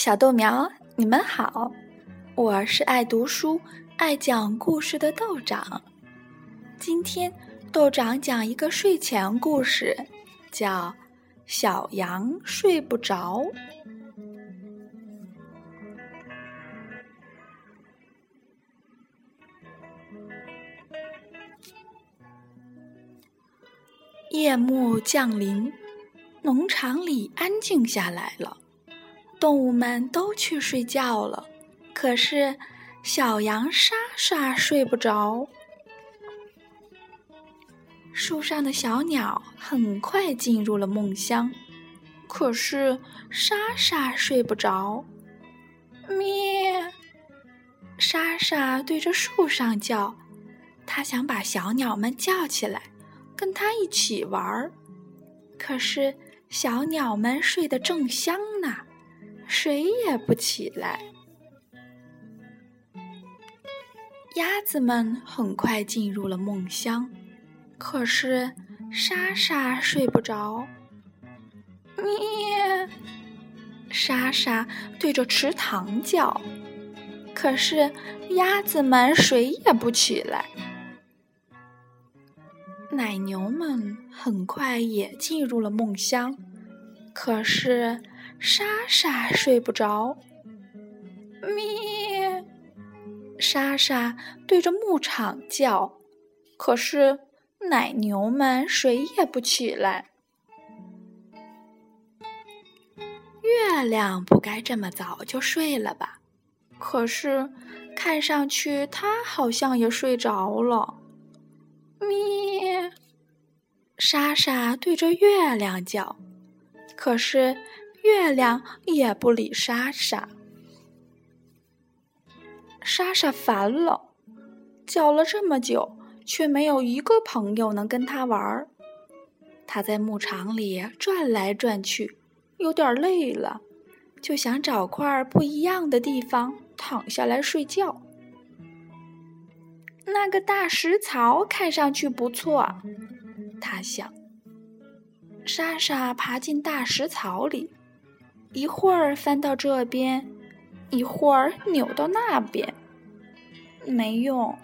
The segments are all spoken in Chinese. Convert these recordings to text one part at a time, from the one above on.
小豆苗，你们好，我是爱读书、爱讲故事的豆长。今天豆长讲一个睡前故事，叫《小羊睡不着》。夜幕降临，农场里安静下来了。动物们都去睡觉了，可是小羊莎莎睡不着。树上的小鸟很快进入了梦乡，可是莎莎睡不着。咩！莎莎对着树上叫，她想把小鸟们叫起来，跟它一起玩儿。可是小鸟们睡得正香呢。谁也不起来。鸭子们很快进入了梦乡，可是莎莎睡不着。咩！莎莎对着池塘叫，可是鸭子们谁也不起来。奶牛们很快也进入了梦乡，可是。莎莎睡不着，咩！莎莎对着牧场叫，可是奶牛们谁也不起来。月亮不该这么早就睡了吧？可是看上去它好像也睡着了。咩！莎莎对着月亮叫，可是。月亮也不理莎莎，莎莎烦了，叫了这么久，却没有一个朋友能跟他玩儿。他在牧场里转来转去，有点累了，就想找块不一样的地方躺下来睡觉。那个大石槽看上去不错，他想。莎莎爬进大石槽里。一会儿翻到这边，一会儿扭到那边，没用。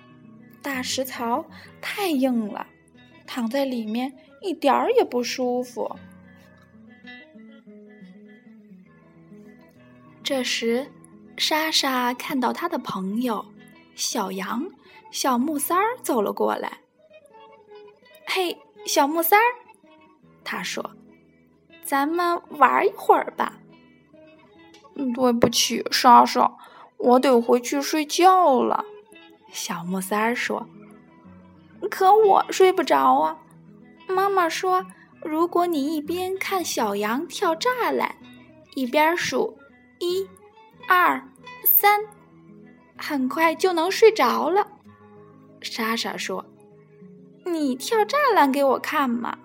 大石槽太硬了，躺在里面一点儿也不舒服。这时，莎莎看到她的朋友小羊、小木三儿走了过来。“嘿，小木三儿，”他说，“咱们玩一会儿吧。”对不起，莎莎，我得回去睡觉了。小木三儿说：“可我睡不着啊。”妈妈说：“如果你一边看小羊跳栅栏，一边数一、二、三，很快就能睡着了。”莎莎说：“你跳栅栏给我看嘛。”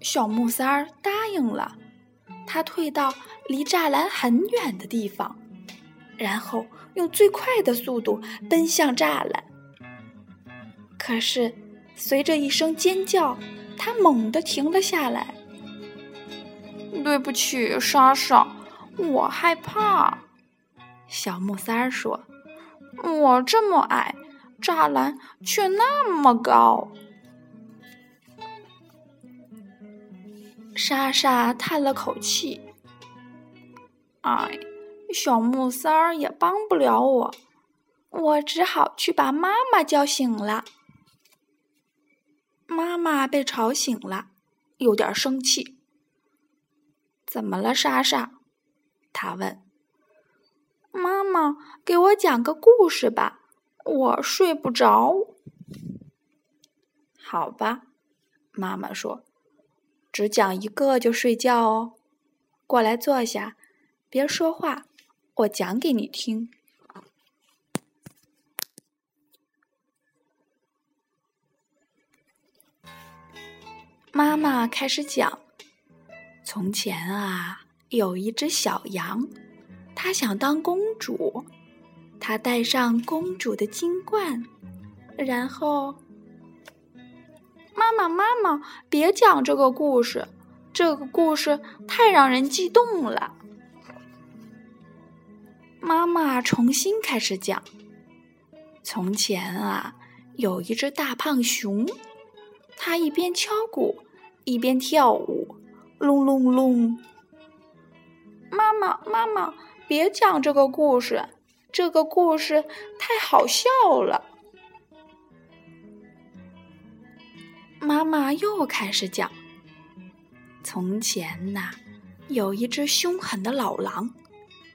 小木三儿答应了。他退到离栅栏很远的地方，然后用最快的速度奔向栅栏。可是，随着一声尖叫，他猛地停了下来。“对不起，莎莎，我害怕。”小木三儿说，“我这么矮，栅栏却那么高。”莎莎叹了口气：“哎，小木三儿也帮不了我，我只好去把妈妈叫醒了。”妈妈被吵醒了，有点生气。“怎么了，莎莎？”她问。“妈妈，给我讲个故事吧，我睡不着。”“好吧。”妈妈说。只讲一个就睡觉哦，过来坐下，别说话，我讲给你听。妈妈开始讲：从前啊，有一只小羊，它想当公主，它戴上公主的金冠，然后。妈妈，妈妈，别讲这个故事，这个故事太让人激动了。妈妈重新开始讲：从前啊，有一只大胖熊，它一边敲鼓，一边跳舞，隆隆隆。妈妈，妈妈，别讲这个故事，这个故事太好笑了。妈妈又开始讲：从前呐，有一只凶狠的老狼，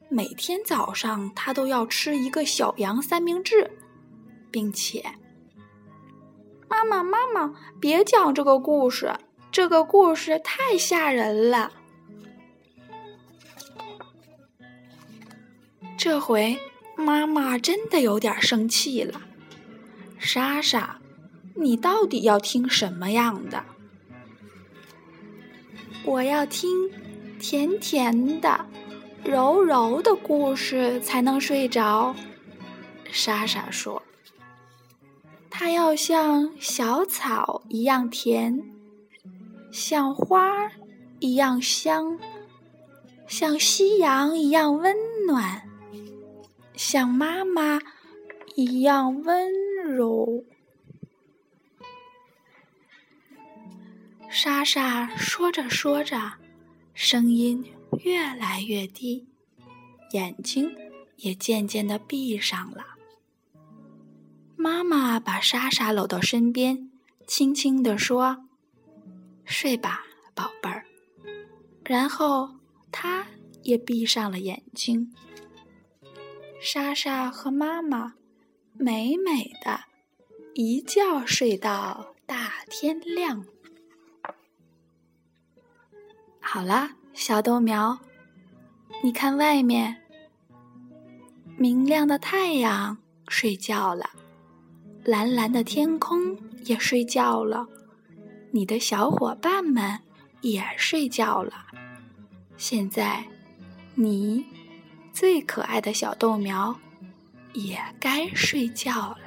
每天早上它都要吃一个小羊三明治，并且……妈妈，妈妈，别讲这个故事，这个故事太吓人了。这回妈妈真的有点生气了，莎莎，你到底要听什么样的？我要听甜甜的、柔柔的故事才能睡着。莎莎说：“它要像小草一样甜，像花一样香，像夕阳一样温暖。”像妈妈一样温柔，莎莎说着说着，声音越来越低，眼睛也渐渐的闭上了。妈妈把莎莎搂到身边，轻轻地说：“睡吧，宝贝儿。”然后她也闭上了眼睛。莎莎和妈妈美美的一觉睡到大天亮。好啦，小豆苗，你看外面，明亮的太阳睡觉了，蓝蓝的天空也睡觉了，你的小伙伴们也睡觉了。现在，你。最可爱的小豆苗，也该睡觉了。